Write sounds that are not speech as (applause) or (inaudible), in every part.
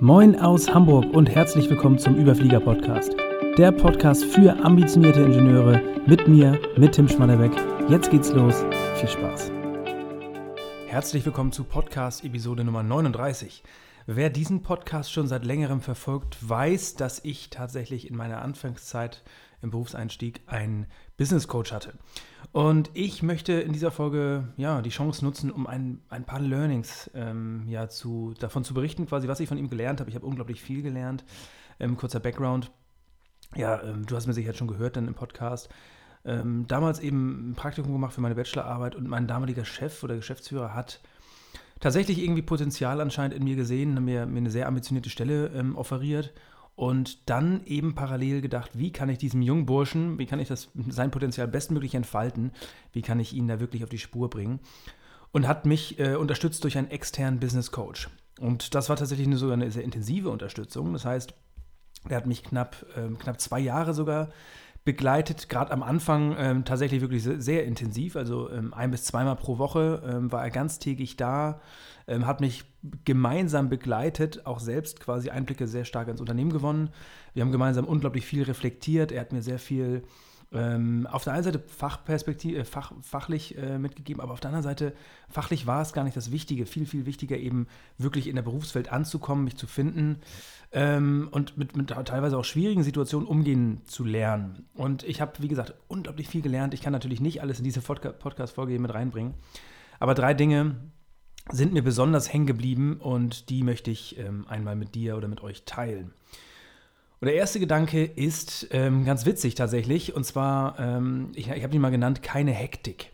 Moin aus Hamburg und herzlich willkommen zum Überflieger Podcast. Der Podcast für ambitionierte Ingenieure mit mir, mit Tim Schmannerbeck. Jetzt geht's los. Viel Spaß. Herzlich willkommen zu Podcast Episode Nummer 39. Wer diesen Podcast schon seit längerem verfolgt, weiß, dass ich tatsächlich in meiner Anfangszeit im Berufseinstieg einen Business Coach hatte. Und ich möchte in dieser Folge ja, die Chance nutzen, um ein, ein paar Learnings ähm, ja, zu, davon zu berichten, quasi, was ich von ihm gelernt habe. Ich habe unglaublich viel gelernt. Ähm, kurzer Background. Ja, ähm, du hast mir sicher schon gehört dann im Podcast. Ähm, damals eben ein Praktikum gemacht für meine Bachelorarbeit und mein damaliger Chef oder Geschäftsführer hat tatsächlich irgendwie Potenzial anscheinend in mir gesehen, mir, mir eine sehr ambitionierte Stelle ähm, offeriert und dann eben parallel gedacht, wie kann ich diesem jungen Burschen, wie kann ich das, sein Potenzial bestmöglich entfalten, wie kann ich ihn da wirklich auf die Spur bringen und hat mich äh, unterstützt durch einen externen Business Coach. Und das war tatsächlich eine, sogar eine sehr intensive Unterstützung. Das heißt, er hat mich knapp, äh, knapp zwei Jahre sogar begleitet, gerade am Anfang ähm, tatsächlich wirklich sehr, intensiv. Also ähm, ein bis zweimal pro Woche ähm, war er ganztägig da, ähm, hat mich gemeinsam begleitet, auch selbst quasi Einblicke sehr stark ins Unternehmen gewonnen. Wir haben gemeinsam unglaublich viel reflektiert. Er hat mir sehr viel ähm, auf der einen Seite Fachperspektive, äh, Fach, fachlich äh, mitgegeben, aber auf der anderen Seite fachlich war es gar nicht das Wichtige. Viel, viel wichtiger eben wirklich in der Berufswelt anzukommen, mich zu finden ähm, und mit, mit, teilweise auch schwierigen Situationen umgehen zu lernen. Und ich habe, wie gesagt, unglaublich viel gelernt. Ich kann natürlich nicht alles in diese Podcast-Folge mit reinbringen, aber drei Dinge sind mir besonders hängen geblieben und die möchte ich ähm, einmal mit dir oder mit euch teilen. Und der erste Gedanke ist ähm, ganz witzig tatsächlich. Und zwar, ähm, ich, ich habe ihn mal genannt, keine Hektik.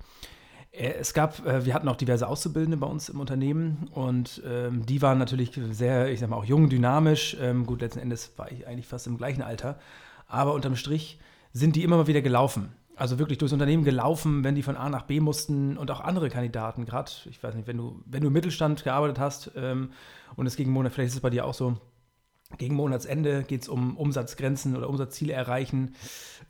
Äh, es gab, äh, wir hatten auch diverse Auszubildende bei uns im Unternehmen und ähm, die waren natürlich sehr, ich sag mal, auch jung, dynamisch. Ähm, gut, letzten Endes war ich eigentlich fast im gleichen Alter. Aber unterm Strich sind die immer mal wieder gelaufen. Also wirklich durchs Unternehmen gelaufen, wenn die von A nach B mussten und auch andere Kandidaten, gerade, ich weiß nicht, wenn du, wenn du im Mittelstand gearbeitet hast ähm, und es gegen Monat, vielleicht ist es bei dir auch so, gegen Monatsende geht es um Umsatzgrenzen oder Umsatzziele erreichen.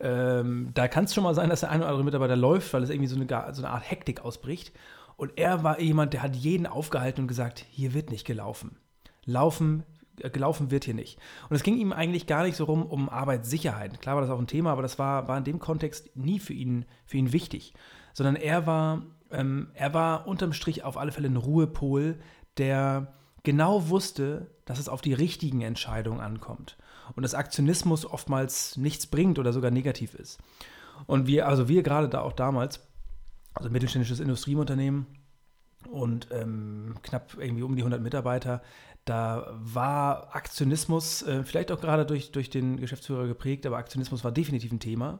Ähm, da kann es schon mal sein, dass der eine oder andere Mitarbeiter läuft, weil es irgendwie so eine, so eine Art Hektik ausbricht. Und er war jemand, der hat jeden aufgehalten und gesagt, hier wird nicht gelaufen. Laufen, äh, gelaufen wird hier nicht. Und es ging ihm eigentlich gar nicht so rum um Arbeitssicherheit. Klar war das auch ein Thema, aber das war, war in dem Kontext nie für ihn, für ihn wichtig. Sondern er war, ähm, er war unterm Strich auf alle Fälle ein Ruhepol, der genau wusste, dass es auf die richtigen Entscheidungen ankommt und dass Aktionismus oftmals nichts bringt oder sogar negativ ist. Und wir, also wir gerade da auch damals, also mittelständisches Industrieunternehmen und ähm, knapp irgendwie um die 100 Mitarbeiter, da war Aktionismus äh, vielleicht auch gerade durch, durch den Geschäftsführer geprägt, aber Aktionismus war definitiv ein Thema.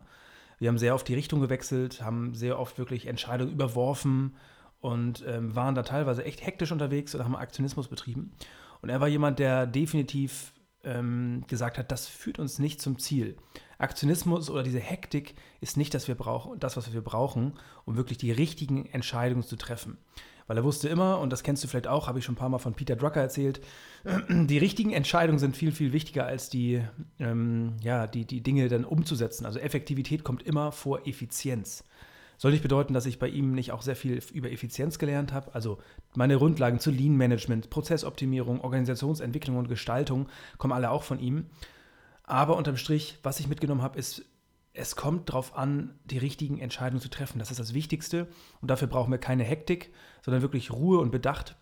Wir haben sehr oft die Richtung gewechselt, haben sehr oft wirklich Entscheidungen überworfen und ähm, waren da teilweise echt hektisch unterwegs oder haben Aktionismus betrieben. Und er war jemand, der definitiv ähm, gesagt hat, das führt uns nicht zum Ziel. Aktionismus oder diese Hektik ist nicht das, wir brauchen, das, was wir brauchen, um wirklich die richtigen Entscheidungen zu treffen. Weil er wusste immer, und das kennst du vielleicht auch, habe ich schon ein paar Mal von Peter Drucker erzählt, (clears throat) die richtigen Entscheidungen sind viel, viel wichtiger als die, ähm, ja, die, die Dinge dann umzusetzen. Also Effektivität kommt immer vor Effizienz. Soll nicht bedeuten, dass ich bei ihm nicht auch sehr viel über Effizienz gelernt habe. Also meine Grundlagen zu Lean Management, Prozessoptimierung, Organisationsentwicklung und Gestaltung kommen alle auch von ihm. Aber unterm Strich, was ich mitgenommen habe, ist, es kommt darauf an, die richtigen Entscheidungen zu treffen. Das ist das Wichtigste. Und dafür brauchen wir keine Hektik, sondern wirklich Ruhe und Bedacht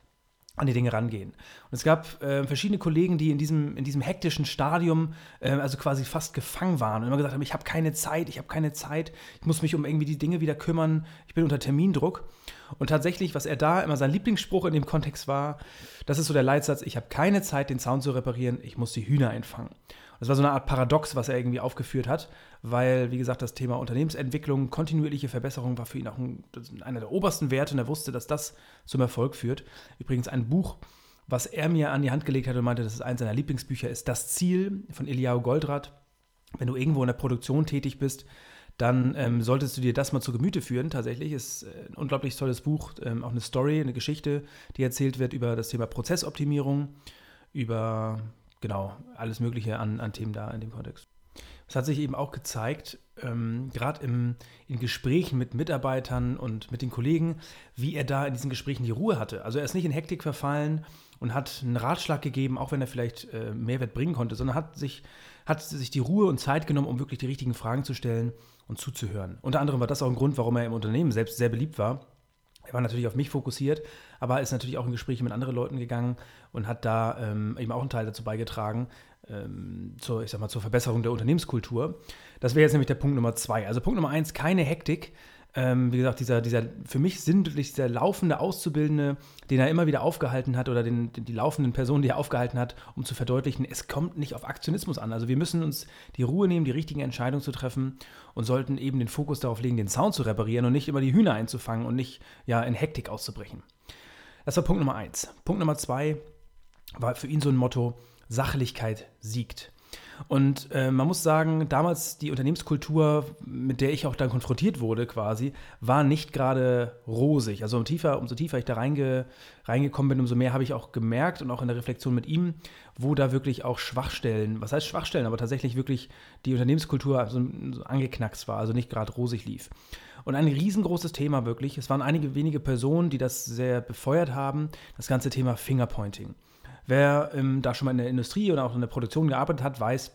an die Dinge rangehen. Und es gab äh, verschiedene Kollegen, die in diesem, in diesem hektischen Stadium äh, also quasi fast gefangen waren und immer gesagt haben, ich habe keine Zeit, ich habe keine Zeit, ich muss mich um irgendwie die Dinge wieder kümmern, ich bin unter Termindruck. Und tatsächlich, was er da immer sein Lieblingsspruch in dem Kontext war, das ist so der Leitsatz, ich habe keine Zeit, den Zaun zu reparieren, ich muss die Hühner einfangen. Das war so eine Art Paradox, was er irgendwie aufgeführt hat, weil, wie gesagt, das Thema Unternehmensentwicklung, kontinuierliche Verbesserung war für ihn auch ein, einer der obersten Werte und er wusste, dass das zum Erfolg führt. Übrigens ein Buch, was er mir an die Hand gelegt hat und meinte, dass es eines seiner Lieblingsbücher ist, Das Ziel von Eliao Goldratt. Wenn du irgendwo in der Produktion tätig bist, dann ähm, solltest du dir das mal zu Gemüte führen. Tatsächlich ist äh, ein unglaublich tolles Buch, ähm, auch eine Story, eine Geschichte, die erzählt wird über das Thema Prozessoptimierung, über genau alles Mögliche an, an Themen da in dem Kontext. Es hat sich eben auch gezeigt, ähm, gerade in Gesprächen mit Mitarbeitern und mit den Kollegen, wie er da in diesen Gesprächen die Ruhe hatte. Also er ist nicht in Hektik verfallen und hat einen Ratschlag gegeben, auch wenn er vielleicht äh, Mehrwert bringen konnte, sondern hat sich, hat sich die Ruhe und Zeit genommen, um wirklich die richtigen Fragen zu stellen und zuzuhören. Unter anderem war das auch ein Grund, warum er im Unternehmen selbst sehr beliebt war. Er war natürlich auf mich fokussiert, aber ist natürlich auch in Gespräche mit anderen Leuten gegangen und hat da ähm, eben auch einen Teil dazu beigetragen, ähm, zur, ich sag mal, zur Verbesserung der Unternehmenskultur. Das wäre jetzt nämlich der Punkt Nummer zwei. Also Punkt Nummer eins, keine Hektik. Ähm, wie gesagt, dieser, dieser für mich sinnbildlich dieser laufende Auszubildende, den er immer wieder aufgehalten hat oder den, die laufenden Personen, die er aufgehalten hat, um zu verdeutlichen, es kommt nicht auf Aktionismus an. Also wir müssen uns die Ruhe nehmen, die richtigen Entscheidungen zu treffen und sollten eben den Fokus darauf legen, den Sound zu reparieren und nicht immer die Hühner einzufangen und nicht ja, in Hektik auszubrechen. Das war Punkt Nummer eins. Punkt Nummer zwei war für ihn so ein Motto, Sachlichkeit siegt. Und äh, man muss sagen, damals die Unternehmenskultur, mit der ich auch dann konfrontiert wurde quasi, war nicht gerade rosig. Also umso tiefer, umso tiefer ich da reinge, reingekommen bin, umso mehr habe ich auch gemerkt und auch in der Reflexion mit ihm, wo da wirklich auch Schwachstellen, was heißt Schwachstellen, aber tatsächlich wirklich die Unternehmenskultur so, so angeknackst war, also nicht gerade rosig lief. Und ein riesengroßes Thema wirklich, es waren einige wenige Personen, die das sehr befeuert haben, das ganze Thema Fingerpointing. Wer ähm, da schon mal in der Industrie oder auch in der Produktion gearbeitet hat, weiß,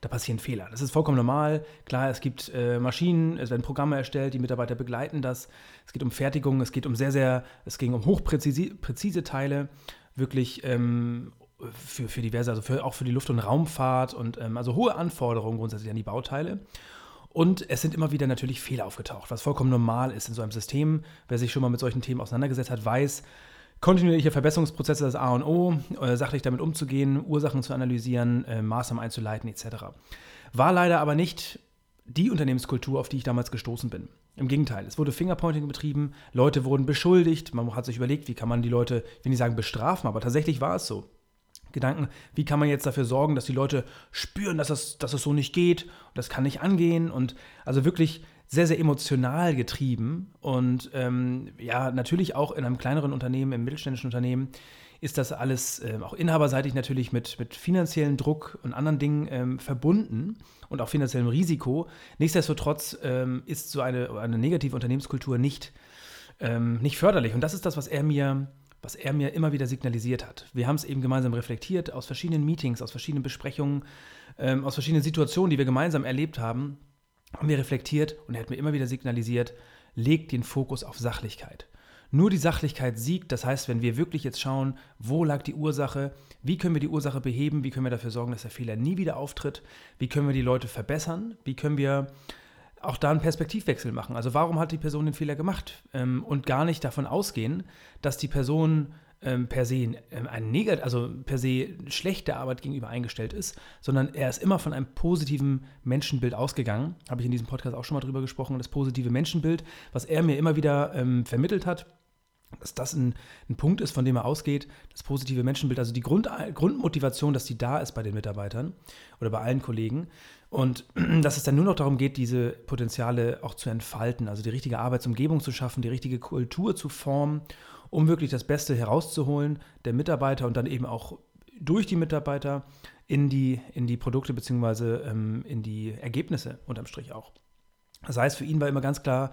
da passieren Fehler. Das ist vollkommen normal. Klar, es gibt äh, Maschinen, es werden Programme erstellt, die Mitarbeiter begleiten das. Es geht um Fertigung, es geht um sehr, sehr, es ging um hochpräzise präzise Teile, wirklich ähm, für, für diverse, also für, auch für die Luft- und Raumfahrt und ähm, also hohe Anforderungen grundsätzlich an die Bauteile. Und es sind immer wieder natürlich Fehler aufgetaucht, was vollkommen normal ist in so einem System. Wer sich schon mal mit solchen Themen auseinandergesetzt hat, weiß, Kontinuierliche Verbesserungsprozesse das A und O, äh, sachlich damit umzugehen, Ursachen zu analysieren, äh, Maßnahmen einzuleiten etc. War leider aber nicht die Unternehmenskultur, auf die ich damals gestoßen bin. Im Gegenteil, es wurde Fingerpointing betrieben, Leute wurden beschuldigt, man hat sich überlegt, wie kann man die Leute, will nicht sagen bestrafen, aber tatsächlich war es so. Gedanken, wie kann man jetzt dafür sorgen, dass die Leute spüren, dass es, dass es so nicht geht, das kann nicht angehen und also wirklich sehr, sehr emotional getrieben und ähm, ja, natürlich auch in einem kleineren Unternehmen, im mittelständischen Unternehmen, ist das alles äh, auch inhaberseitig natürlich mit, mit finanziellem Druck und anderen Dingen ähm, verbunden und auch finanziellem Risiko. Nichtsdestotrotz ähm, ist so eine, eine negative Unternehmenskultur nicht, ähm, nicht förderlich. Und das ist das, was er mir was er mir immer wieder signalisiert hat. Wir haben es eben gemeinsam reflektiert aus verschiedenen Meetings, aus verschiedenen Besprechungen, ähm, aus verschiedenen Situationen, die wir gemeinsam erlebt haben haben wir reflektiert und er hat mir immer wieder signalisiert, legt den Fokus auf Sachlichkeit. Nur die Sachlichkeit siegt, das heißt, wenn wir wirklich jetzt schauen, wo lag die Ursache, wie können wir die Ursache beheben, wie können wir dafür sorgen, dass der Fehler nie wieder auftritt, wie können wir die Leute verbessern, wie können wir auch da einen Perspektivwechsel machen. Also warum hat die Person den Fehler gemacht ähm, und gar nicht davon ausgehen, dass die Person ähm, per se ähm, ein Negat also per se schlechte Arbeit gegenüber eingestellt ist, sondern er ist immer von einem positiven Menschenbild ausgegangen. Habe ich in diesem Podcast auch schon mal drüber gesprochen, das positive Menschenbild, was er mir immer wieder ähm, vermittelt hat dass das ein, ein, Punkt ist, von dem er ausgeht, das positive Menschenbild, also die Grund, Grundmotivation, dass die da ist bei den Mitarbeitern oder bei allen Kollegen. Und (clears throat) dass es dann nur noch darum geht, diese Potenziale auch zu entfalten, also die richtige Arbeitsumgebung zu schaffen, die richtige Kultur zu formen um wirklich das Beste herauszuholen der Mitarbeiter und dann eben auch durch die Mitarbeiter in die, in die Produkte bzw. Ähm, in die Ergebnisse unterm Strich auch. Das heißt, für ihn war immer ganz klar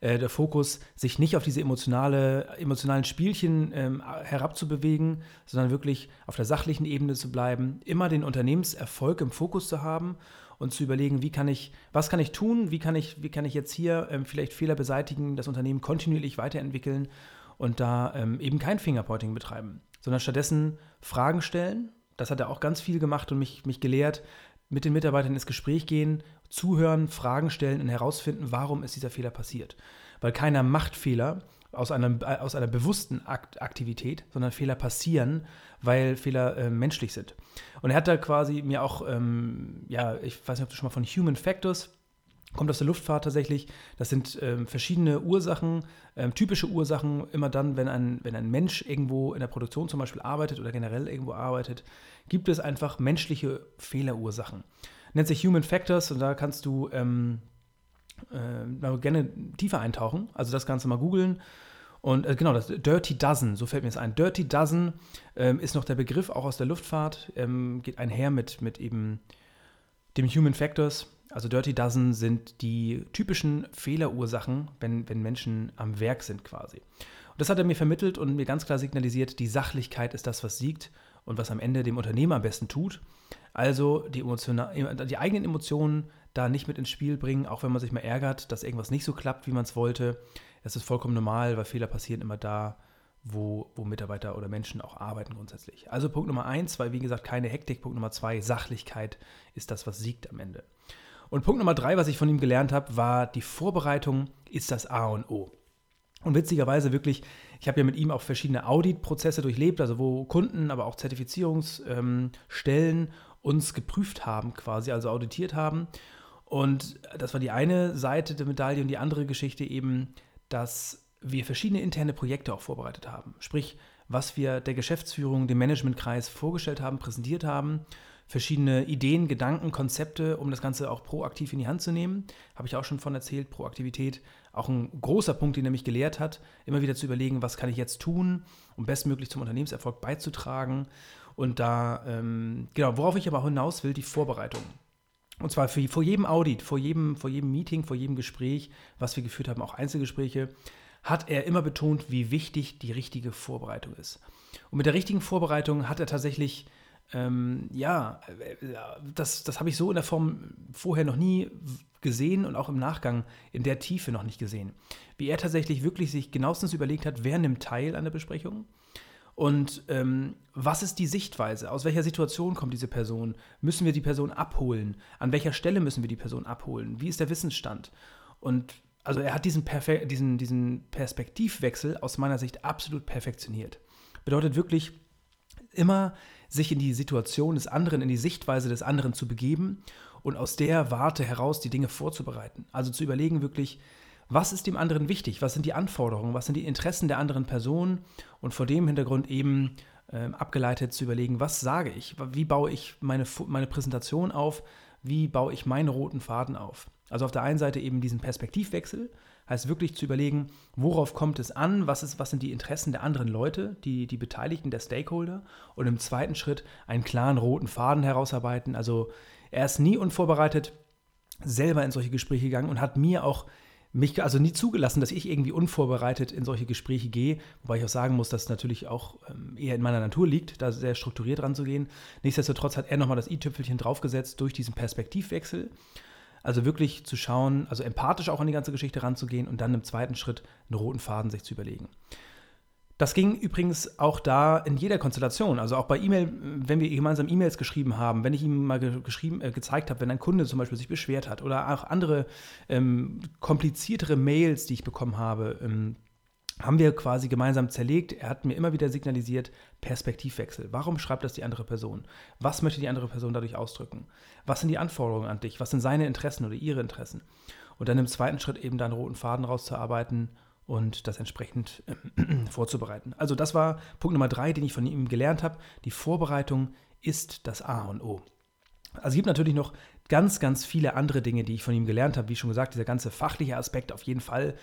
äh, der Fokus, sich nicht auf diese emotionale, emotionalen Spielchen ähm, herabzubewegen, sondern wirklich auf der sachlichen Ebene zu bleiben, immer den Unternehmenserfolg im Fokus zu haben und zu überlegen, wie kann ich, was kann ich tun, wie kann ich, wie kann ich jetzt hier ähm, vielleicht Fehler beseitigen, das Unternehmen kontinuierlich weiterentwickeln und da ähm, eben kein Fingerpointing betreiben, sondern stattdessen Fragen stellen. Das hat er auch ganz viel gemacht und mich, mich gelehrt, mit den Mitarbeitern ins Gespräch gehen, zuhören, Fragen stellen und herausfinden, warum ist dieser Fehler passiert. Weil keiner macht Fehler aus, einem, aus einer bewussten Akt Aktivität, sondern Fehler passieren, weil Fehler äh, menschlich sind. Und er hat da quasi mir auch, ähm, ja, ich weiß nicht, ob du schon mal von Human Factors kommt aus der Luftfahrt tatsächlich. Das sind ähm, verschiedene Ursachen, ähm, typische Ursachen. Immer dann, wenn ein, wenn ein Mensch irgendwo in der Produktion zum Beispiel arbeitet oder generell irgendwo arbeitet, gibt es einfach menschliche Fehlerursachen. Nennt sich Human Factors und da kannst du ähm, äh, gerne tiefer eintauchen. Also das Ganze mal googeln. Und äh, genau, das Dirty Dozen, so fällt mir das ein. Dirty Dozen ähm, ist noch der Begriff, auch aus der Luftfahrt, ähm, geht einher mit, mit eben dem Human Factors Also Dirty Dozen sind die typischen Fehlerursachen, wenn, wenn Menschen am Werk sind quasi. Und das hat er mir vermittelt und mir ganz klar signalisiert, die Sachlichkeit ist das, was siegt und was am Ende dem Unternehmer am besten tut. Also die, die eigenen Emotionen da nicht mit ins Spiel bringen, auch wenn man sich mal ärgert, dass irgendwas nicht so klappt, wie man es wollte. Das ist vollkommen normal, weil Fehler passieren immer da, wo, wo Mitarbeiter oder Menschen auch arbeiten grundsätzlich. Also Punkt Nummer eins, weil wie gesagt keine Hektik. Punkt Nummer zwei, Sachlichkeit ist das, was siegt am Ende. Und Punkt Nummer drei, was ich von ihm gelernt habe, war, die Vorbereitung ist das A und O. Und witzigerweise wirklich, ich habe ja mit ihm auch verschiedene Auditprozesse durchlebt, also wo Kunden, aber auch Zertifizierungsstellen uns geprüft haben, quasi, also auditiert haben. Und das war die eine Seite der Medaille und die andere Geschichte eben, dass wir verschiedene interne Projekte auch vorbereitet haben. Sprich, was wir der Geschäftsführung, dem Managementkreis vorgestellt haben, präsentiert haben verschiedene Ideen, Gedanken, Konzepte, um das Ganze auch proaktiv in die Hand zu nehmen. Habe ich auch schon von erzählt, Proaktivität. Auch ein großer Punkt, den er mich gelehrt hat, immer wieder zu überlegen, was kann ich jetzt tun, um bestmöglich zum Unternehmenserfolg beizutragen. Und da, ähm, genau, worauf ich aber auch hinaus will, die Vorbereitung. Und zwar für, vor jedem Audit, vor jedem, vor jedem Meeting, vor jedem Gespräch, was wir geführt haben, auch Einzelgespräche, hat er immer betont, wie wichtig die richtige Vorbereitung ist. Und mit der richtigen Vorbereitung hat er tatsächlich ähm, ja, äh, das, das habe ich so in der Form vorher noch nie gesehen und auch im Nachgang in der Tiefe noch nicht gesehen. Wie er tatsächlich wirklich sich genauestens überlegt hat, wer nimmt teil an der Besprechung und ähm, was ist die Sichtweise? Aus welcher Situation kommt diese Person? Müssen wir die Person abholen? An welcher Stelle müssen wir die Person abholen? Wie ist der Wissensstand? Und also er hat diesen, Perfe diesen, diesen Perspektivwechsel aus meiner Sicht absolut perfektioniert. Bedeutet wirklich immer sich in die Situation des anderen, in die Sichtweise des anderen zu begeben und aus der Warte heraus die Dinge vorzubereiten. Also zu überlegen wirklich, was ist dem anderen wichtig, was sind die Anforderungen, was sind die Interessen der anderen Person? Und vor dem Hintergrund eben äh, abgeleitet zu überlegen, was sage ich, wie baue ich meine, meine Präsentation auf, wie baue ich meinen roten Faden auf. Also auf der einen Seite eben diesen Perspektivwechsel, Heißt wirklich zu überlegen, worauf kommt es an, was, ist, was sind die Interessen der anderen Leute, die, die Beteiligten, der Stakeholder. Und im zweiten Schritt einen klaren roten Faden herausarbeiten. Also er ist nie unvorbereitet selber in solche Gespräche gegangen und hat mir auch mich also nie zugelassen, dass ich irgendwie unvorbereitet in solche Gespräche gehe, wobei ich auch sagen muss, dass es natürlich auch ähm, eher in meiner Natur liegt, da sehr strukturiert ranzugehen. Nichtsdestotrotz hat er nochmal das i-Tüpfelchen draufgesetzt durch diesen Perspektivwechsel also wirklich zu schauen, also empathisch auch an die ganze Geschichte ranzugehen und dann im zweiten Schritt einen roten Faden sich zu überlegen. Das ging übrigens auch da in jeder Konstellation. Also auch bei E-Mail, wenn wir gemeinsam E-Mails geschrieben haben, wenn ich ihm mal ge geschrieben, äh, gezeigt habe, wenn ein Kunde zum Beispiel sich beschwert hat oder auch andere ähm, kompliziertere Mails, die ich bekommen habe, ähm, haben wir quasi gemeinsam zerlegt. Er hat mir immer wieder signalisiert, Perspektivwechsel. Warum schreibt das die andere Person? Was möchte die andere Person dadurch ausdrücken? Was sind die Anforderungen an dich? Was sind seine Interessen oder ihre Interessen? Und dann im zweiten Schritt eben dann roten Faden rauszuarbeiten und das entsprechend äh, (clears throat) vorzubereiten. Also das war Punkt Nummer drei, den ich von ihm gelernt habe. Die Vorbereitung ist das A und O. Also es gibt natürlich noch ganz, ganz viele andere Dinge, die ich von ihm gelernt habe. Wie schon gesagt, dieser ganze fachliche Aspekt auf jeden Fall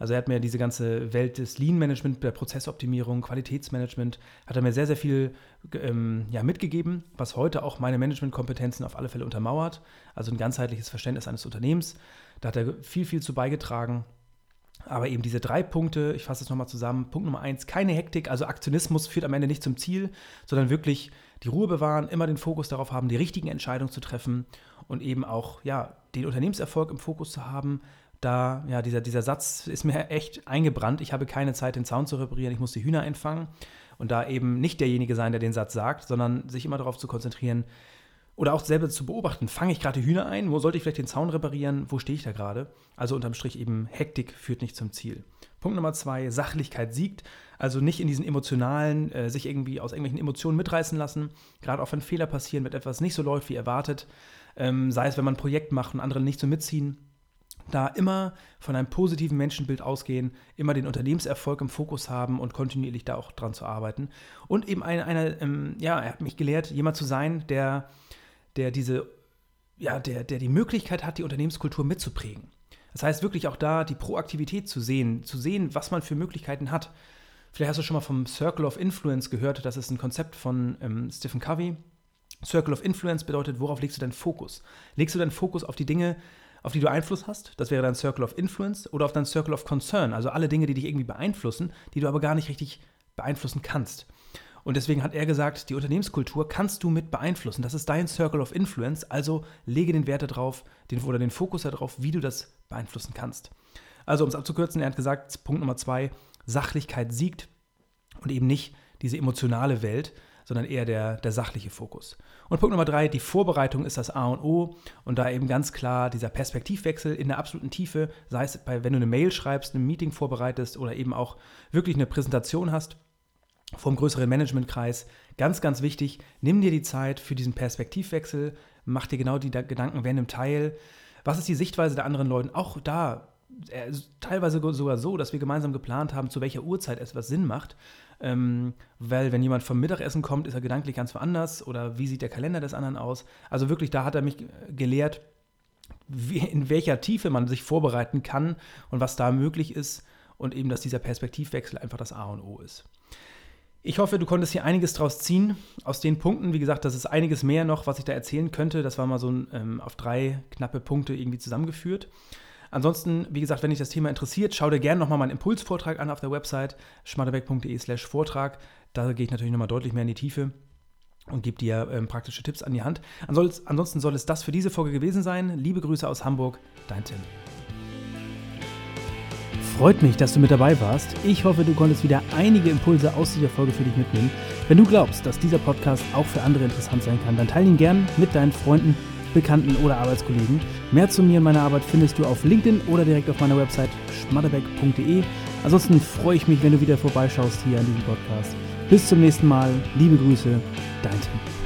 also er hat mir diese ganze Welt des Lean-Management, der Prozessoptimierung, Qualitätsmanagement, hat er mir sehr, sehr viel ähm, ja, mitgegeben, was heute auch meine Managementkompetenzen auf alle Fälle untermauert. Also ein ganzheitliches Verständnis eines Unternehmens. Da hat er viel, viel zu beigetragen. Aber eben diese drei Punkte, ich fasse es nochmal zusammen. Punkt Nummer eins, keine Hektik, also Aktionismus führt am Ende nicht zum Ziel, sondern wirklich die Ruhe bewahren, immer den Fokus darauf haben, die richtigen Entscheidungen zu treffen und eben auch ja, den Unternehmenserfolg im Fokus zu haben, da, ja, dieser, dieser Satz ist mir echt eingebrannt. Ich habe keine Zeit, den Zaun zu reparieren, ich muss die Hühner einfangen. Und da eben nicht derjenige sein, der den Satz sagt, sondern sich immer darauf zu konzentrieren oder auch selber zu beobachten, fange ich gerade die Hühner ein, wo sollte ich vielleicht den Zaun reparieren, wo stehe ich da gerade? Also unterm Strich eben, Hektik führt nicht zum Ziel. Punkt Nummer zwei, Sachlichkeit siegt. Also nicht in diesen emotionalen, äh, sich irgendwie aus irgendwelchen Emotionen mitreißen lassen. Gerade auch wenn Fehler passieren, wenn etwas nicht so läuft wie erwartet. Ähm, sei es, wenn man ein Projekt macht und andere nicht so mitziehen da immer von einem positiven Menschenbild ausgehen, immer den Unternehmenserfolg im Fokus haben und kontinuierlich da auch dran zu arbeiten. Und eben eine, eine ähm, ja, er hat mich gelehrt, jemand zu sein, der, der diese, ja, der, der die Möglichkeit hat, die Unternehmenskultur mitzuprägen. Das heißt wirklich auch da die Proaktivität zu sehen, zu sehen, was man für Möglichkeiten hat. Vielleicht hast du schon mal vom Circle of Influence gehört, das ist ein Konzept von ähm, Stephen Covey. Circle of Influence bedeutet, worauf legst du deinen Fokus? Legst du deinen Fokus auf die Dinge, auf die du Einfluss hast? Das wäre dein Circle of Influence oder auf dein Circle of Concern, also alle Dinge, die dich irgendwie beeinflussen, die du aber gar nicht richtig beeinflussen kannst. Und deswegen hat er gesagt, die Unternehmenskultur kannst du mit beeinflussen. Das ist dein Circle of Influence, also lege den Wert darauf den, oder den Fokus darauf, wie du das beeinflussen kannst. Also um es abzukürzen, er hat gesagt, Punkt Nummer zwei, Sachlichkeit siegt und eben nicht diese emotionale Welt, sondern eher der, der sachliche Fokus. Und Punkt Nummer drei, die Vorbereitung ist das A und O und da eben ganz klar dieser Perspektivwechsel in der absoluten Tiefe, sei es bei, wenn du eine Mail schreibst, ein Meeting vorbereitest oder eben auch wirklich eine Präsentation hast vom größeren Managementkreis. Ganz, ganz wichtig, nimm dir die Zeit für diesen Perspektivwechsel, mach dir genau die Gedanken, wer nimmt teil, was ist die Sichtweise der anderen Leute, auch da äh, teilweise sogar so, dass wir gemeinsam geplant haben, zu welcher Uhrzeit etwas Sinn macht. Ähm, weil wenn jemand vom Mittagessen kommt, ist er gedanklich ganz woanders oder wie sieht der Kalender des anderen aus. Also wirklich, da hat er mich gelehrt, wie, in welcher Tiefe man sich vorbereiten kann und was da möglich ist und eben, dass dieser Perspektivwechsel einfach das A und O ist. Ich hoffe, du konntest hier einiges draus ziehen aus den Punkten. Wie gesagt, das ist einiges mehr noch, was ich da erzählen könnte. Das war mal so ähm, auf drei knappe Punkte irgendwie zusammengeführt. Ansonsten, wie gesagt, wenn dich das Thema interessiert, schau dir gerne nochmal meinen Impulsvortrag an auf der Website schmatterbeck.de slash Vortrag. Da gehe ich natürlich nochmal deutlich mehr in die Tiefe und gebe dir ähm, praktische Tipps an die Hand. Ansonsten soll es das für diese Folge gewesen sein. Liebe Grüße aus Hamburg, dein Tim. Freut mich, dass du mit dabei warst. Ich hoffe, du konntest wieder einige Impulse aus dieser Folge für dich mitnehmen. Wenn du glaubst, dass dieser Podcast auch für andere interessant sein kann, dann teile ihn gern mit deinen Freunden Bekannten oder Arbeitskollegen. Mehr zu mir und meiner Arbeit findest du auf LinkedIn oder direkt auf meiner Website schmatterbeck.de. Ansonsten freue ich mich, wenn du wieder vorbeischaust hier an diesem Podcast. Bis zum nächsten Mal. Liebe Grüße, dein Tim.